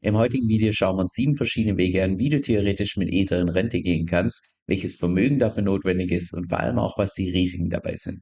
Im heutigen Video schauen wir uns sieben verschiedene Wege an, wie du theoretisch mit Ether in Rente gehen kannst, welches Vermögen dafür notwendig ist und vor allem auch, was die Risiken dabei sind.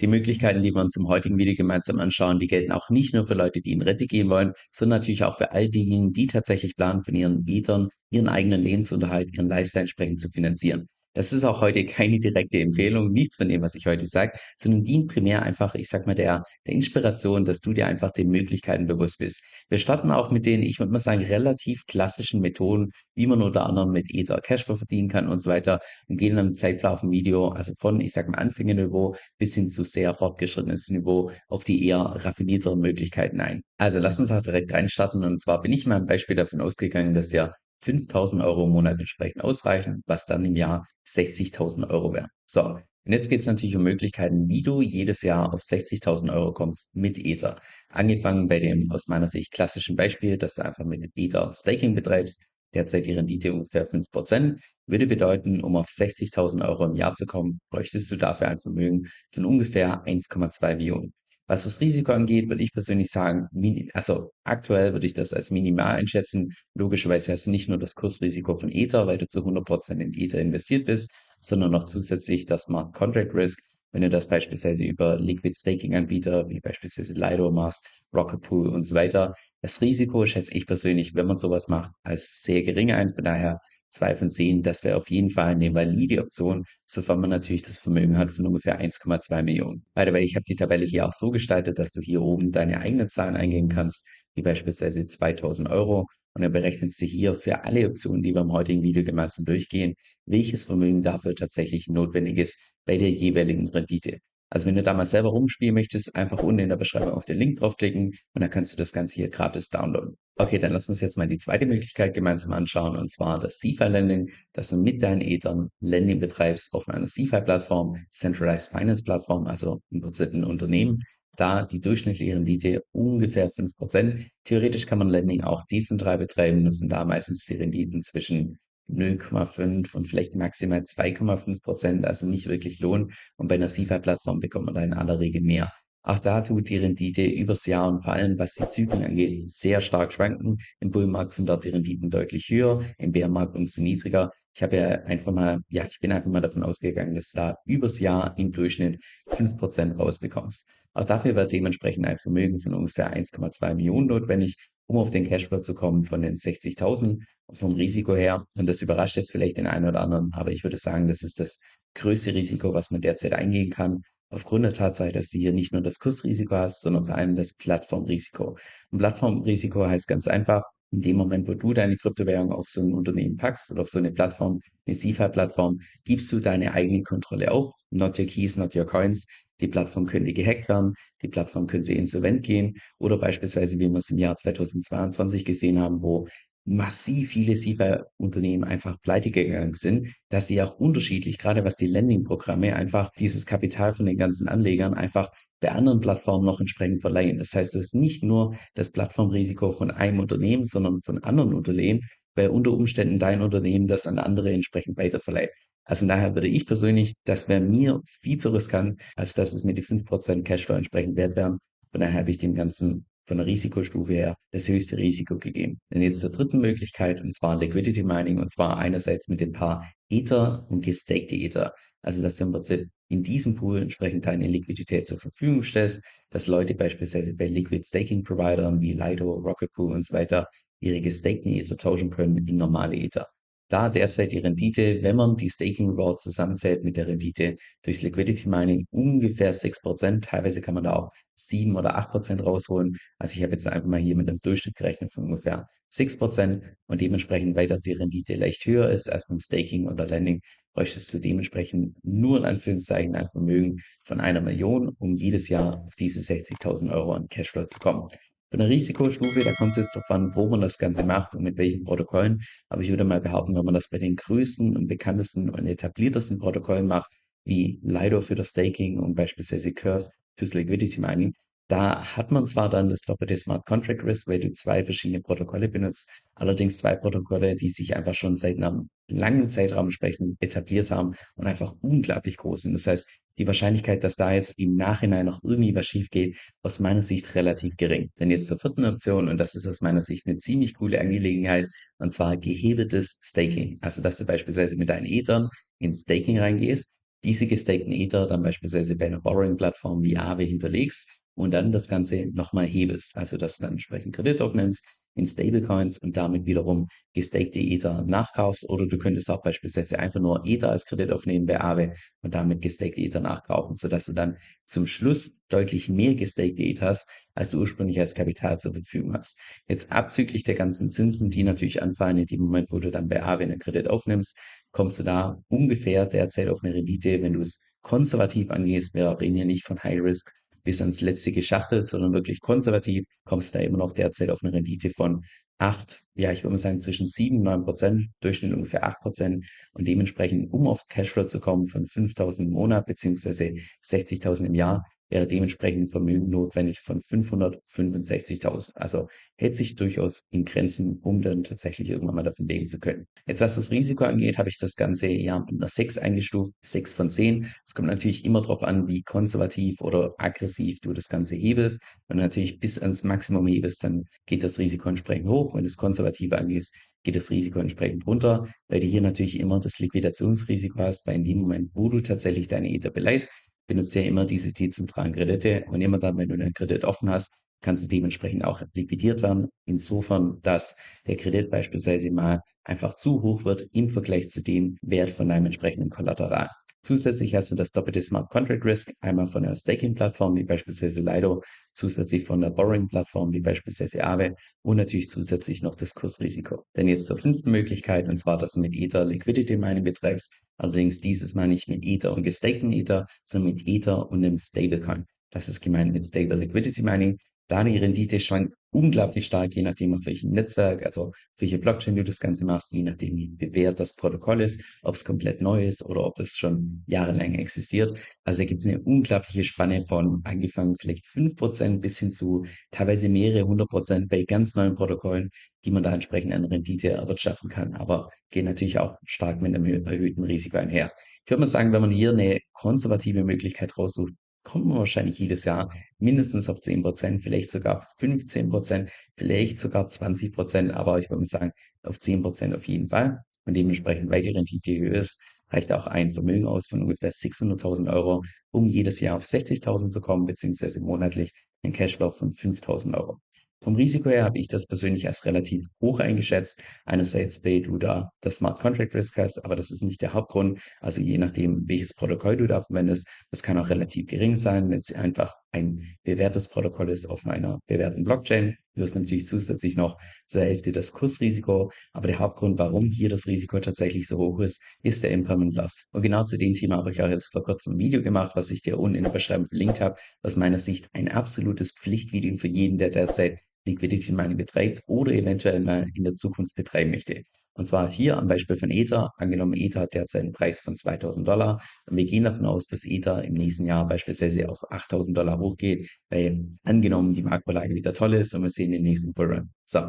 Die Möglichkeiten, die wir uns im heutigen Video gemeinsam anschauen, die gelten auch nicht nur für Leute, die in Rente gehen wollen, sondern natürlich auch für all diejenigen, die tatsächlich planen, von ihren Ethern ihren eigenen Lebensunterhalt, ihren Lifestyle entsprechend zu finanzieren. Das ist auch heute keine direkte Empfehlung, nichts von dem, was ich heute sage, sondern dient primär einfach, ich sag mal, der, der Inspiration, dass du dir einfach den Möglichkeiten bewusst bist. Wir starten auch mit den, ich würde mal sagen, relativ klassischen Methoden, wie man unter anderem mit Ether Cashflow verdienen kann und so weiter und gehen dann im Zeitverlauf-Video, also von, ich sag mal, Anfängerniveau bis hin zu sehr fortgeschrittenes Niveau auf die eher raffinierteren Möglichkeiten ein. Also lass uns auch direkt reinstarten und zwar bin ich mal ein Beispiel davon ausgegangen, dass der 5000 Euro im Monat entsprechend ausreichen, was dann im Jahr 60.000 Euro wären. So, und jetzt geht es natürlich um Möglichkeiten, wie du jedes Jahr auf 60.000 Euro kommst mit Ether. Angefangen bei dem aus meiner Sicht klassischen Beispiel, dass du einfach mit Ether Staking betreibst. Derzeit die Rendite ungefähr 5%. Würde bedeuten, um auf 60.000 Euro im Jahr zu kommen, bräuchtest du dafür ein Vermögen von ungefähr 1,2 Millionen. Was das Risiko angeht, würde ich persönlich sagen, also aktuell würde ich das als minimal einschätzen. Logischerweise hast du nicht nur das Kursrisiko von Ether, weil du zu 100% in Ether investiert bist, sondern noch zusätzlich das Smart Contract Risk, wenn du das beispielsweise über Liquid Staking Anbieter, wie beispielsweise Lido machst, Rocket Pool und so weiter. Das Risiko schätze ich persönlich, wenn man sowas macht, als sehr gering ein. Von daher zwei von zehn, das wäre auf jeden Fall eine valide Option, sofern man natürlich das Vermögen hat von ungefähr 1,2 Millionen. By the way, ich habe die Tabelle hier auch so gestaltet, dass du hier oben deine eigenen Zahlen eingeben kannst, wie beispielsweise 2000 Euro. Und dann berechnest du hier für alle Optionen, die wir im heutigen Video gemeinsam durchgehen, welches Vermögen dafür tatsächlich notwendig ist bei der jeweiligen Rendite. Also wenn du da mal selber rumspielen möchtest, einfach unten in der Beschreibung auf den Link draufklicken und dann kannst du das Ganze hier gratis downloaden. Okay, dann lass uns jetzt mal die zweite Möglichkeit gemeinsam anschauen und zwar das CeFi-Lending, dass du mit deinen Ethern Lending betreibst auf einer CeFi-Plattform, Centralized Finance Plattform, also im Prinzip ein Unternehmen, da die durchschnittliche Rendite ungefähr 5%. Theoretisch kann man Lending auch dezentral betreiben, nutzen da meistens die Renditen zwischen 0,5 und vielleicht maximal 2,5 Prozent, also nicht wirklich lohnen. Und bei einer SIFA-Plattform bekommt man da in aller Regel mehr. Auch da tut die Rendite übers Jahr und vor allem was die Zyklen angeht, sehr stark schwanken. Im Bullmarkt sind dort die Renditen deutlich höher, im Bärmarkt umso niedriger. Ich habe ja einfach mal, ja, ich bin einfach mal davon ausgegangen, dass du da übers Jahr im Durchschnitt 5% rausbekommst. Auch dafür wird dementsprechend ein Vermögen von ungefähr 1,2 Millionen notwendig um auf den Cashflow zu kommen von den 60.000 vom Risiko her. Und das überrascht jetzt vielleicht den einen oder anderen, aber ich würde sagen, das ist das größte Risiko, was man derzeit eingehen kann. Aufgrund der Tatsache, dass du hier nicht nur das Kursrisiko hast, sondern vor allem das Plattformrisiko. Und Plattformrisiko heißt ganz einfach, in dem Moment, wo du deine Kryptowährung auf so ein Unternehmen packst oder auf so eine Plattform, eine CeFi-Plattform, gibst du deine eigene Kontrolle auf. Not your keys, not your coins. Die Plattform könnte gehackt werden, die Plattform könnte insolvent gehen oder beispielsweise, wie wir es im Jahr 2022 gesehen haben, wo massiv viele SIFA-Unternehmen einfach pleite gegangen sind, dass sie auch unterschiedlich, gerade was die Lending-Programme, einfach dieses Kapital von den ganzen Anlegern einfach bei anderen Plattformen noch entsprechend verleihen. Das heißt, du hast nicht nur das Plattformrisiko von einem Unternehmen, sondern von anderen Unternehmen, bei unter Umständen dein Unternehmen das an andere entsprechend weiterverleiht. Also von daher würde ich persönlich, das wäre mir viel zu riskant, als dass es mir die 5% Cashflow entsprechend wert wären. Von daher habe ich dem Ganzen von der Risikostufe her das höchste Risiko gegeben. Dann jetzt zur dritten Möglichkeit, und zwar Liquidity Mining, und zwar einerseits mit dem Paar Ether und gestakte Ether. Also, dass du im Prinzip in diesem Pool entsprechend deine Liquidität zur Verfügung stellst, dass Leute beispielsweise bei Liquid Staking Providern wie Lido, Rocket Pool und so weiter ihre gestakten Ether tauschen können in normale Ether da derzeit die Rendite, wenn man die Staking Rewards zusammenzählt mit der Rendite durchs Liquidity Mining ungefähr 6%. Teilweise kann man da auch 7 oder 8% rausholen. Also ich habe jetzt einfach mal hier mit einem Durchschnitt gerechnet von ungefähr 6% und dementsprechend, weil dort die Rendite leicht höher ist als beim Staking oder Lending, bräuchtest du dementsprechend nur in Anführungszeichen ein Vermögen von einer Million, um jedes Jahr auf diese 60.000 Euro an Cashflow zu kommen. Von der Risikostufe, da kommt es jetzt darauf an, wo man das Ganze macht und mit welchen Protokollen. Aber ich würde mal behaupten, wenn man das bei den größten und bekanntesten und etabliertesten Protokollen macht, wie Lido für das Staking und beispielsweise Curve fürs Liquidity Mining, Da hat man zwar dann das doppelte Smart Contract Risk, weil du zwei verschiedene Protokolle benutzt, allerdings zwei Protokolle, die sich einfach schon seit einem langen Zeitraum entsprechend etabliert haben und einfach unglaublich groß sind. Das heißt, die Wahrscheinlichkeit, dass da jetzt im Nachhinein noch irgendwie was schief geht, aus meiner Sicht relativ gering. Denn jetzt zur vierten Option, und das ist aus meiner Sicht eine ziemlich coole Angelegenheit, und zwar gehebeltes Staking. Also, dass du beispielsweise mit deinen Ethern ins Staking reingehst, diese gestakten Ether dann beispielsweise bei einer Borrowing-Plattform wie Aave hinterlegst und dann das Ganze nochmal hebelst. Also, dass du dann entsprechend Kredit aufnimmst in Stablecoins und damit wiederum gestakte Ether nachkaufst. Oder du könntest auch beispielsweise einfach nur Ether als Kredit aufnehmen bei Aave und damit gestakte Ether nachkaufen, sodass du dann zum Schluss deutlich mehr gestakte Ether hast, als du ursprünglich als Kapital zur Verfügung hast. Jetzt abzüglich der ganzen Zinsen, die natürlich anfallen in dem Moment, wo du dann bei Aave einen Kredit aufnimmst, kommst du da ungefähr derzeit auf eine Rendite, wenn du es konservativ angehst, wir reden ja nicht von High Risk, bis ans letzte geschachtelt, sondern wirklich konservativ, kommst du da immer noch derzeit auf eine Rendite von 8, ja, ich würde mal sagen zwischen 7 und 9 Prozent, Durchschnitt ungefähr 8 Prozent und dementsprechend, um auf Cashflow zu kommen von 5.000 im Monat beziehungsweise 60.000 im Jahr, wäre dementsprechend Vermögen notwendig von 565.000. Also hält sich durchaus in Grenzen, um dann tatsächlich irgendwann mal davon leben zu können. Jetzt was das Risiko angeht, habe ich das Ganze ja mit einer 6 eingestuft, 6 von 10. Es kommt natürlich immer darauf an, wie konservativ oder aggressiv du das Ganze hebelst. Wenn du natürlich bis ans Maximum hebelst, dann geht das Risiko entsprechend hoch. Wenn du es angehst, geht das Risiko entsprechend runter, weil du hier natürlich immer das Liquidationsrisiko hast, weil in dem Moment, wo du tatsächlich deine Ether beleihst, benutzt ja immer diese dezentralen Kredite. Und immer dann, wenn du einen Kredit offen hast, kann sie dementsprechend auch liquidiert werden. Insofern, dass der Kredit beispielsweise mal einfach zu hoch wird im Vergleich zu dem Wert von deinem entsprechenden Kollateral. Zusätzlich hast du das doppelte Smart Contract Risk, einmal von der Staking-Plattform wie beispielsweise Lido, zusätzlich von der Borrowing-Plattform wie beispielsweise Aave und natürlich zusätzlich noch das Kursrisiko. Denn jetzt zur fünften Möglichkeit, und zwar, dass du mit Ether Liquidity Mining betreibst. Allerdings dieses Mal nicht mit Ether und gestakten Ether, sondern mit Ether und einem Stablecoin. Das ist gemeint mit Stable Liquidity Mining. Da die Rendite schwankt unglaublich stark, je nachdem, auf welchem Netzwerk, also auf welche Blockchain du das Ganze machst, je nachdem, wie bewährt das Protokoll ist, ob es komplett neu ist oder ob es schon jahrelang existiert. Also da gibt es eine unglaubliche Spanne von angefangen vielleicht fünf Prozent bis hin zu teilweise mehrere hundert Prozent bei ganz neuen Protokollen, die man da entsprechend an Rendite erwirtschaften kann, aber geht natürlich auch stark mit einem erhöhten Risiko einher. Ich würde mal sagen, wenn man hier eine konservative Möglichkeit raussucht, kommt man wahrscheinlich jedes Jahr mindestens auf 10 Prozent, vielleicht sogar 15 Prozent, vielleicht sogar 20 Prozent, aber ich würde sagen, auf 10 Prozent auf jeden Fall. Und dementsprechend, weil die Rendite höher ist, reicht auch ein Vermögen aus von ungefähr 600.000 Euro, um jedes Jahr auf 60.000 zu kommen, beziehungsweise monatlich ein Cashflow von 5.000 Euro. Vom Risiko her habe ich das persönlich als relativ hoch eingeschätzt. Einerseits, weil du da das Smart Contract Risk hast, aber das ist nicht der Hauptgrund. Also je nachdem, welches Protokoll du da verwendest, das kann auch relativ gering sein, wenn es einfach ein bewährtes Protokoll ist auf einer bewährten Blockchain. Du hast natürlich zusätzlich noch zur Hälfte das Kursrisiko, aber der Hauptgrund, warum hier das Risiko tatsächlich so hoch ist, ist der Impermanent Loss. Und genau zu dem Thema habe ich auch jetzt vor kurzem ein Video gemacht, was ich dir unten in der Beschreibung verlinkt habe. Aus meiner Sicht ein absolutes Pflichtvideo für jeden, der derzeit Liquidity Mining betreibt oder eventuell mal in der Zukunft betreiben möchte. Und zwar hier am Beispiel von Ether. Angenommen, Ether hat derzeit einen Preis von 2000 Dollar und wir gehen davon aus, dass Ether im nächsten Jahr beispielsweise auf 8000 Dollar hochgeht, weil angenommen die Marktlage wieder toll ist und wir sehen den nächsten Bullrun. So,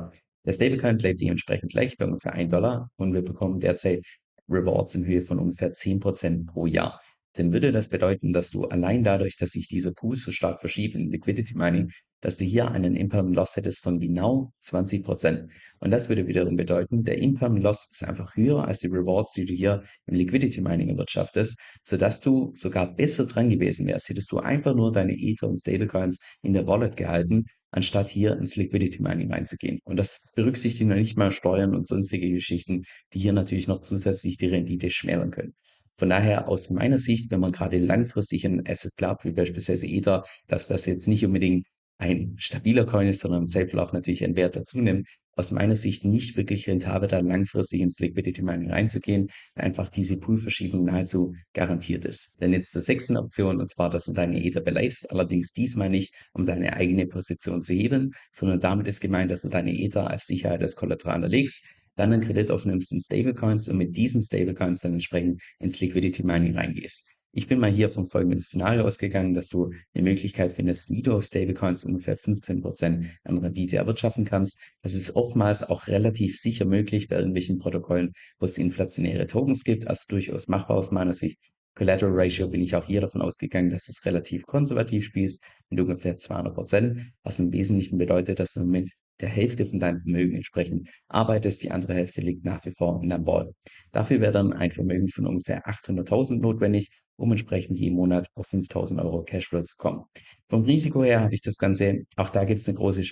der Stablecoin bleibt dementsprechend gleich bei ungefähr 1 Dollar und wir bekommen derzeit Rewards in Höhe von ungefähr 10% pro Jahr dann würde das bedeuten, dass du allein dadurch, dass sich diese Pools so stark verschieben in Liquidity Mining, dass du hier einen Impermanent Loss hättest von genau 20 Prozent. Und das würde wiederum bedeuten, der Impermanent Loss ist einfach höher als die Rewards, die du hier im Liquidity Mining erwirtschaftest, sodass du sogar besser dran gewesen wärst. Hättest du einfach nur deine Ether und Stablecoins in der Wallet gehalten, anstatt hier ins Liquidity Mining reinzugehen. Und das berücksichtigt noch nicht mal Steuern und sonstige Geschichten, die hier natürlich noch zusätzlich die Rendite schmälern können. Von daher aus meiner Sicht, wenn man gerade langfristig ein Asset glaubt, wie beispielsweise Ether, dass das jetzt nicht unbedingt ein stabiler Coin ist, sondern im Safe-Lauf natürlich einen Wert dazu nimmt, aus meiner Sicht nicht wirklich rentabel, da langfristig ins Liquidity Mining reinzugehen, einfach diese Poolverschiebung nahezu garantiert ist. Denn jetzt zur sechsten Option, und zwar, dass du deine Ether beleihst, allerdings diesmal nicht, um deine eigene Position zu heben, sondern damit ist gemeint, dass du deine Ether als Sicherheit als Kollateral erlegst, dann einen Kredit aufnimmst in Stablecoins und mit diesen Stablecoins dann entsprechend ins Liquidity Mining reingehst. Ich bin mal hier vom folgenden Szenario ausgegangen, dass du eine Möglichkeit findest, wie du auf Stablecoins ungefähr 15% an Rendite erwirtschaften kannst. Das ist oftmals auch relativ sicher möglich bei irgendwelchen Protokollen, wo es inflationäre Tokens gibt, also durchaus machbar aus meiner Sicht. Collateral Ratio bin ich auch hier davon ausgegangen, dass du es relativ konservativ spielst, mit ungefähr 200% was im Wesentlichen bedeutet, dass du mit der Hälfte von deinem Vermögen entsprechend arbeitest, die andere Hälfte liegt nach wie vor in deinem Wallet. Dafür wäre dann ein Vermögen von ungefähr 800.000 notwendig, um entsprechend jeden Monat auf 5.000 Euro Cashflow zu kommen. Vom Risiko her habe ich das Ganze, auch da gibt es eine große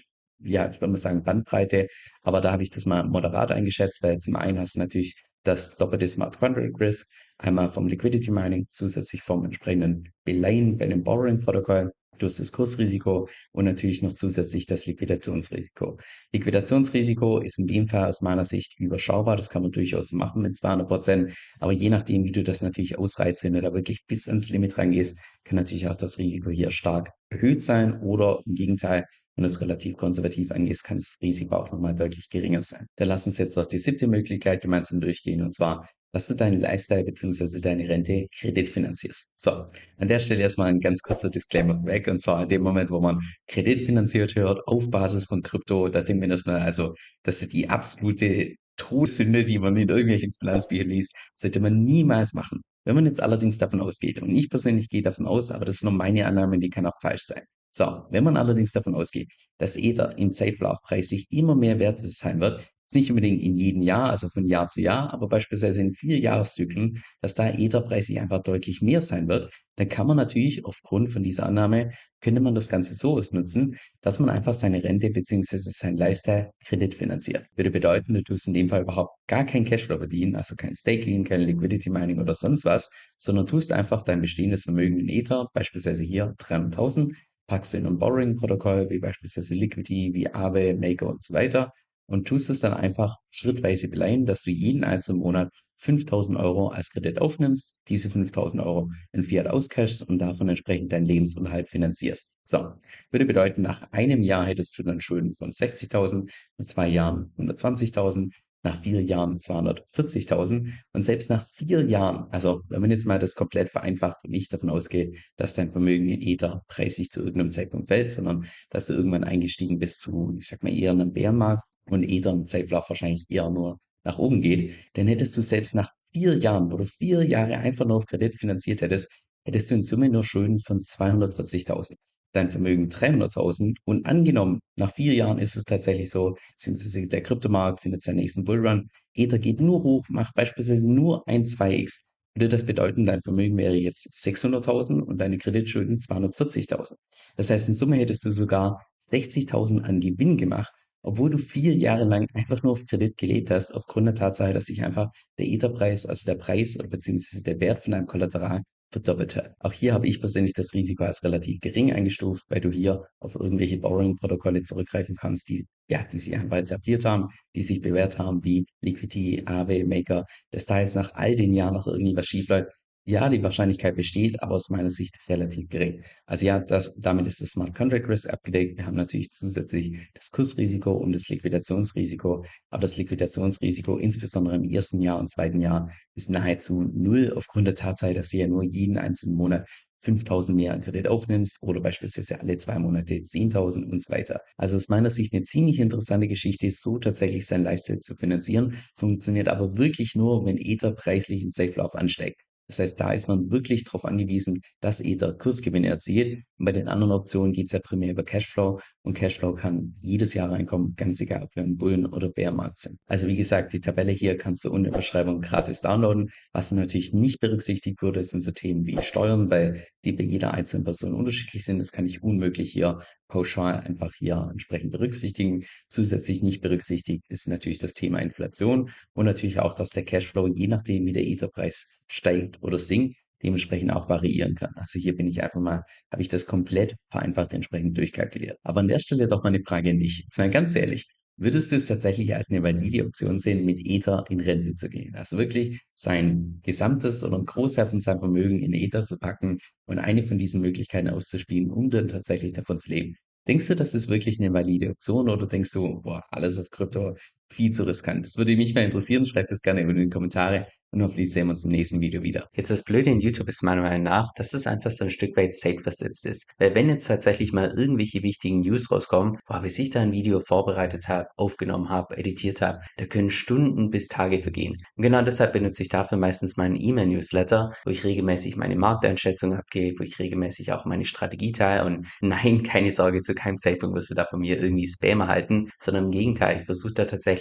ja, ich würde mal sagen Bandbreite, aber da habe ich das mal moderat eingeschätzt, weil zum einen hast du natürlich das doppelte Smart Contract Risk, einmal vom Liquidity Mining, zusätzlich vom entsprechenden Beleihen bei dem Borrowing Protokoll Hast das Kursrisiko und natürlich noch zusätzlich das Liquidationsrisiko. Liquidationsrisiko ist in dem Fall aus meiner Sicht überschaubar. Das kann man durchaus machen mit 200 Prozent. Aber je nachdem, wie du das natürlich ausreizt, wenn du da wirklich bis ans Limit rangehst, kann natürlich auch das Risiko hier stark erhöht sein oder im Gegenteil, wenn es relativ konservativ angehst, kann das Risiko auch nochmal deutlich geringer sein. Dann lass uns jetzt noch die siebte Möglichkeit gemeinsam durchgehen und zwar dass du deinen Lifestyle bzw. deine Rente kreditfinanzierst. So, an der Stelle erstmal ein ganz kurzer Disclaimer weg und zwar in dem Moment, wo man kreditfinanziert hört, auf Basis von Krypto, da denkt man erstmal, also, das ist die absolute Todsünde, die man in irgendwelchen Finanzbüchern liest, sollte man niemals machen. Wenn man jetzt allerdings davon ausgeht, und ich persönlich gehe davon aus, aber das ist nur meine Annahme, die kann auch falsch sein. So, wenn man allerdings davon ausgeht, dass Ether im Safe Love preislich immer mehr wert sein wird, nicht unbedingt in jedem Jahr, also von Jahr zu Jahr, aber beispielsweise in vier Jahreszyklen, dass da Etherpreis sich einfach deutlich mehr sein wird, dann kann man natürlich aufgrund von dieser Annahme, könnte man das Ganze so ausnutzen, dass man einfach seine Rente bzw. sein Lifestyle Kredit finanziert. Würde bedeuten, du tust in dem Fall überhaupt gar kein Cashflow verdienen, also kein Staking, kein Liquidity Mining oder sonst was, sondern tust einfach dein bestehendes Vermögen in Ether, beispielsweise hier 300.000, packst du in ein Borrowing-Protokoll, wie beispielsweise Liquidity, wie Aave, Maker und so weiter und tust es dann einfach schrittweise beleihen, dass du jeden einzelnen Monat 5000 Euro als Kredit aufnimmst, diese 5000 Euro in Fiat auscashst und davon entsprechend deinen Lebensunterhalt finanzierst. So, würde bedeuten, nach einem Jahr hättest du dann Schulden von 60.000, nach zwei Jahren 120.000, nach vier Jahren 240.000 und selbst nach vier Jahren, also wenn man jetzt mal das komplett vereinfacht und nicht davon ausgeht, dass dein Vermögen in Ether preislich zu irgendeinem Zeitpunkt fällt, sondern dass du irgendwann eingestiegen bist zu, ich sag mal, eher einem Bärenmarkt, und Ether Safe wahrscheinlich eher nur nach oben geht, dann hättest du selbst nach vier Jahren, wo du vier Jahre einfach nur auf Kredit finanziert hättest, hättest du in Summe nur Schulden von 240.000. Dein Vermögen 300.000 und angenommen, nach vier Jahren ist es tatsächlich so, beziehungsweise der Kryptomarkt findet seinen nächsten Bullrun, Ether geht nur hoch, macht beispielsweise nur ein 2x. Würde das bedeuten, dein Vermögen wäre jetzt 600.000 und deine Kreditschulden 240.000. Das heißt, in Summe hättest du sogar 60.000 an Gewinn gemacht obwohl du vier Jahre lang einfach nur auf Kredit gelebt hast, aufgrund der Tatsache, dass sich einfach der Etherpreis, also der Preis oder beziehungsweise der Wert von deinem Kollateral verdoppelt hat. Auch hier habe ich persönlich das Risiko als relativ gering eingestuft, weil du hier auf irgendwelche Borrowing-Protokolle zurückgreifen kannst, die, ja, die sich einfach etabliert haben, die sich bewährt haben, wie Liquidity, Aave, Maker, dass da jetzt nach all den Jahren noch irgendwie was schiefläuft, ja, die Wahrscheinlichkeit besteht, aber aus meiner Sicht relativ gering. Also ja, das, damit ist das Smart Contract Risk abgedeckt. Wir haben natürlich zusätzlich das Kursrisiko und das Liquidationsrisiko. Aber das Liquidationsrisiko, insbesondere im ersten Jahr und zweiten Jahr, ist nahezu null aufgrund der Tatsache, dass du ja nur jeden einzelnen Monat 5000 mehr an Kredit aufnimmst oder beispielsweise alle zwei Monate 10.000 und so weiter. Also aus meiner Sicht eine ziemlich interessante Geschichte, so tatsächlich sein Lifestyle zu finanzieren, funktioniert aber wirklich nur, wenn Ether preislich in Safe Lauf ansteigt. Das heißt, da ist man wirklich darauf angewiesen, dass Ether Kursgewinne erzielt. Und bei den anderen Optionen geht es ja primär über Cashflow und Cashflow kann jedes Jahr reinkommen, ganz egal, ob wir im Bullen- oder Bärmarkt sind. Also wie gesagt, die Tabelle hier kannst du unter der Beschreibung gratis downloaden. Was natürlich nicht berücksichtigt wurde, sind so Themen wie Steuern, weil die bei jeder einzelnen Person unterschiedlich sind. Das kann ich unmöglich hier pauschal einfach hier entsprechend berücksichtigen. Zusätzlich nicht berücksichtigt ist natürlich das Thema Inflation und natürlich auch, dass der Cashflow, je nachdem wie der Etherpreis steigt oder sinkt, dementsprechend auch variieren kann. Also hier bin ich einfach mal, habe ich das komplett vereinfacht entsprechend durchkalkuliert. Aber an der Stelle doch mal eine Frage an dich. Jetzt mal ganz ehrlich, würdest du es tatsächlich als eine valide Option sehen, mit Ether in Rente zu gehen? Also wirklich sein gesamtes oder ein Großteil von seinem Vermögen in Ether zu packen und eine von diesen Möglichkeiten auszuspielen, um dann tatsächlich davon zu leben. Denkst du, das ist wirklich eine valide Option oder denkst du, boah, alles auf Krypto, viel zu riskant. Das würde mich mal interessieren. Schreibt es gerne in die Kommentare und hoffentlich sehen wir uns im nächsten Video wieder. Jetzt das Blöde in YouTube ist meiner Meinung nach, dass es einfach so ein Stück weit safe ist. Weil wenn jetzt tatsächlich mal irgendwelche wichtigen News rauskommen, bis ich da ein Video vorbereitet habe, aufgenommen habe, editiert habe, da können Stunden bis Tage vergehen. Und genau deshalb benutze ich dafür meistens meinen E-Mail-Newsletter, wo ich regelmäßig meine Markteinschätzung abgebe, wo ich regelmäßig auch meine Strategie teile und nein, keine Sorge, zu keinem Zeitpunkt wirst du da von mir irgendwie Spam erhalten, sondern im Gegenteil, ich versuche da tatsächlich,